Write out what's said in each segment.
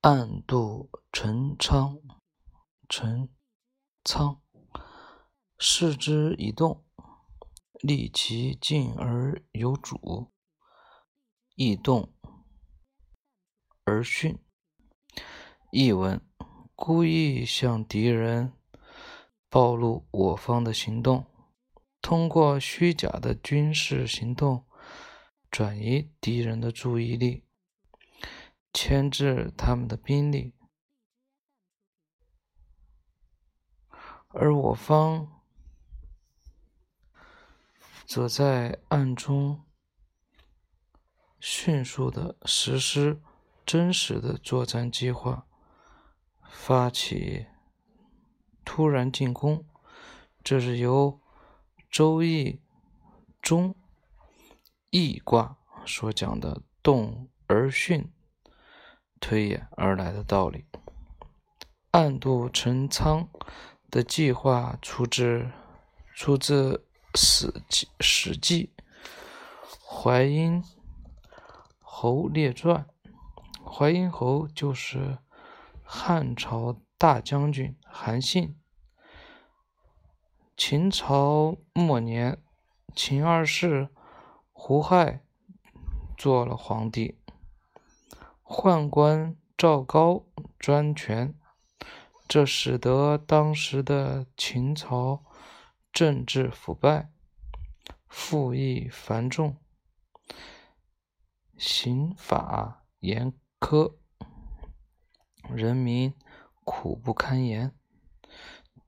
暗度陈仓，陈仓，视之以动，利其进而有主，易动而训。译文：故意向敌人暴露我方的行动，通过虚假的军事行动转移敌人的注意力。牵制他们的兵力，而我方则在暗中迅速的实施真实的作战计划，发起突然进攻。这是由《周易》中易卦所讲的“动而巽”。推演而来的道理。暗度陈仓的计划出自出自《史记》《史记·淮阴侯列传》。淮阴侯就是汉朝大将军韩信。秦朝末年，秦二世胡亥做了皇帝。宦官赵高专权，这使得当时的秦朝政治腐败，赋役繁重，刑法严苛，人民苦不堪言，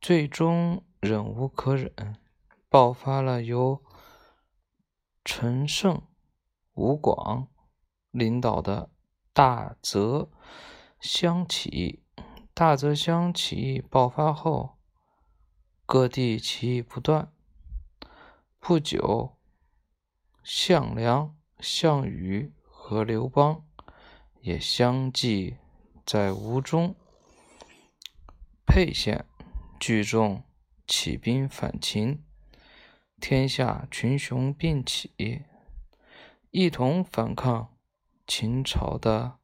最终忍无可忍，爆发了由陈胜、吴广领导的。大泽乡起义，大泽乡起义爆发后，各地起义不断。不久，项梁、项羽和刘邦也相继在吴中、沛县聚众起兵反秦，天下群雄并起，一同反抗。秦朝的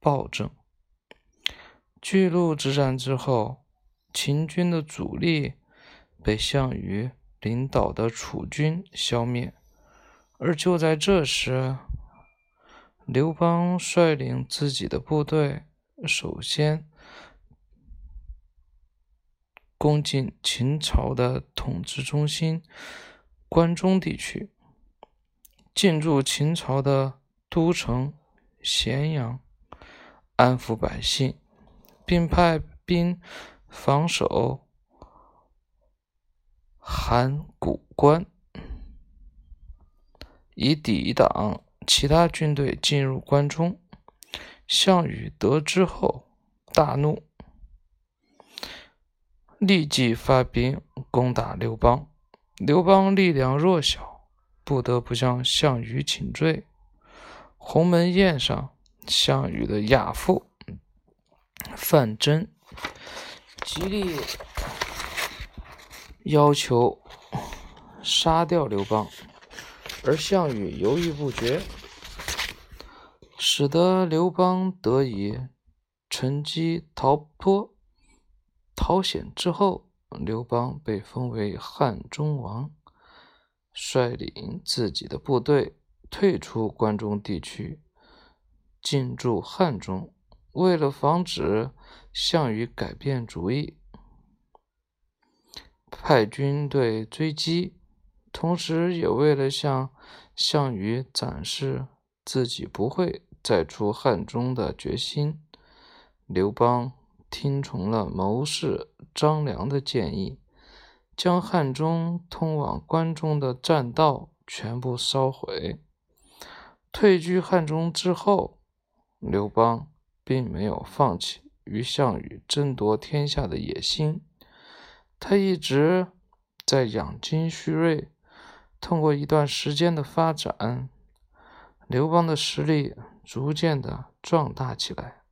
暴政。巨鹿之战之后，秦军的主力被项羽领导的楚军消灭。而就在这时，刘邦率领自己的部队，首先攻进秦朝的统治中心关中地区，进驻秦朝的都城。咸阳安抚百姓，并派兵防守函谷关，以抵挡其他军队进入关中。项羽得知后大怒，立即发兵攻打刘邦。刘邦力量弱小，不得不向项羽请罪。鸿门宴上，项羽的亚父范增极力要求杀掉刘邦，而项羽犹豫不决，使得刘邦得以乘机逃脱。逃险之后，刘邦被封为汉中王，率领自己的部队。退出关中地区，进驻汉中。为了防止项羽改变主意，派军队追击，同时也为了向项羽展示自己不会再出汉中的决心，刘邦听从了谋士张良的建议，将汉中通往关中的栈道全部烧毁。退居汉中之后，刘邦并没有放弃与项羽争夺天下的野心，他一直在养精蓄锐。通过一段时间的发展，刘邦的实力逐渐的壮大起来。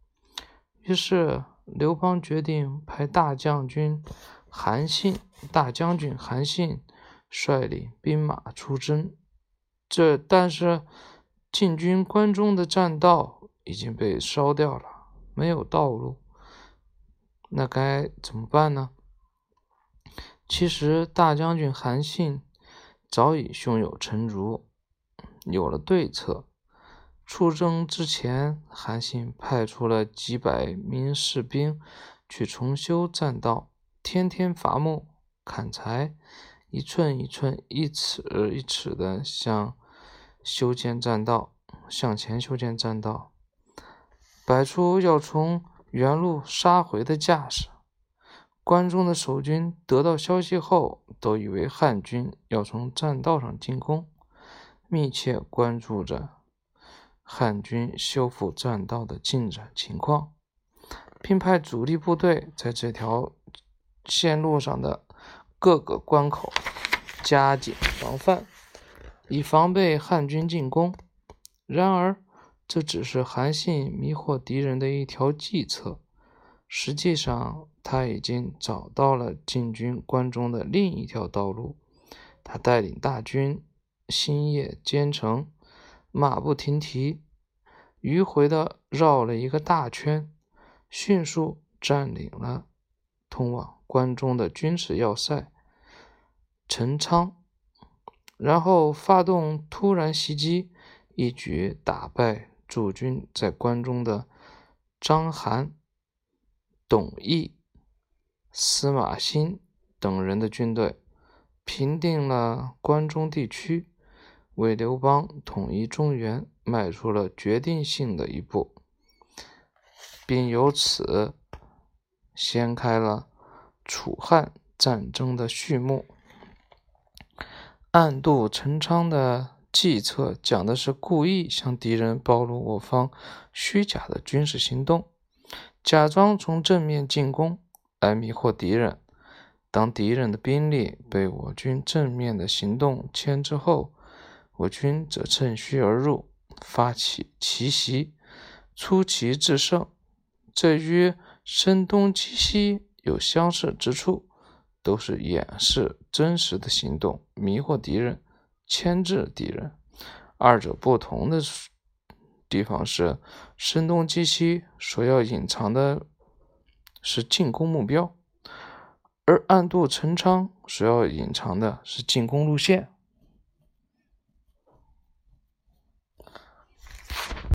于是，刘邦决定派大将军韩信、大将军韩信率领兵马出征。这，但是。进军关中的栈道已经被烧掉了，没有道路，那该怎么办呢？其实大将军韩信早已胸有成竹，有了对策。出征之前，韩信派出了几百名士兵去重修栈道，天天伐木砍柴，一寸一寸、一尺一尺的向修建栈道，向前修建栈道，摆出要从原路杀回的架势。关中的守军得到消息后，都以为汉军要从栈道上进攻，密切关注着汉军修复栈道的进展情况，并派主力部队在这条线路上的各个关口加紧防范，以防备汉军进攻。然而，这只是韩信迷惑敌人的一条计策。实际上，他已经找到了进军关中的另一条道路。他带领大军星夜兼程，马不停蹄，迂回的绕了一个大圈，迅速占领了通往关中的军事要塞陈仓，然后发动突然袭击，一举打败驻军在关中的章邯。董翳、司马欣等人的军队平定了关中地区，为刘邦统一中原迈出了决定性的一步，并由此掀开了楚汉战争的序幕。暗度陈仓的计策，讲的是故意向敌人暴露我方虚假的军事行动。假装从正面进攻来迷惑敌人，当敌人的兵力被我军正面的行动牵制后，我军则趁虚而入，发起奇袭，出奇制胜。这与声东击西有相似之处，都是掩饰真实的行动，迷惑敌人，牵制敌人。二者不同的。地方是声东击西，所要隐藏的是进攻目标；而暗度陈仓所要隐藏的是进攻路线。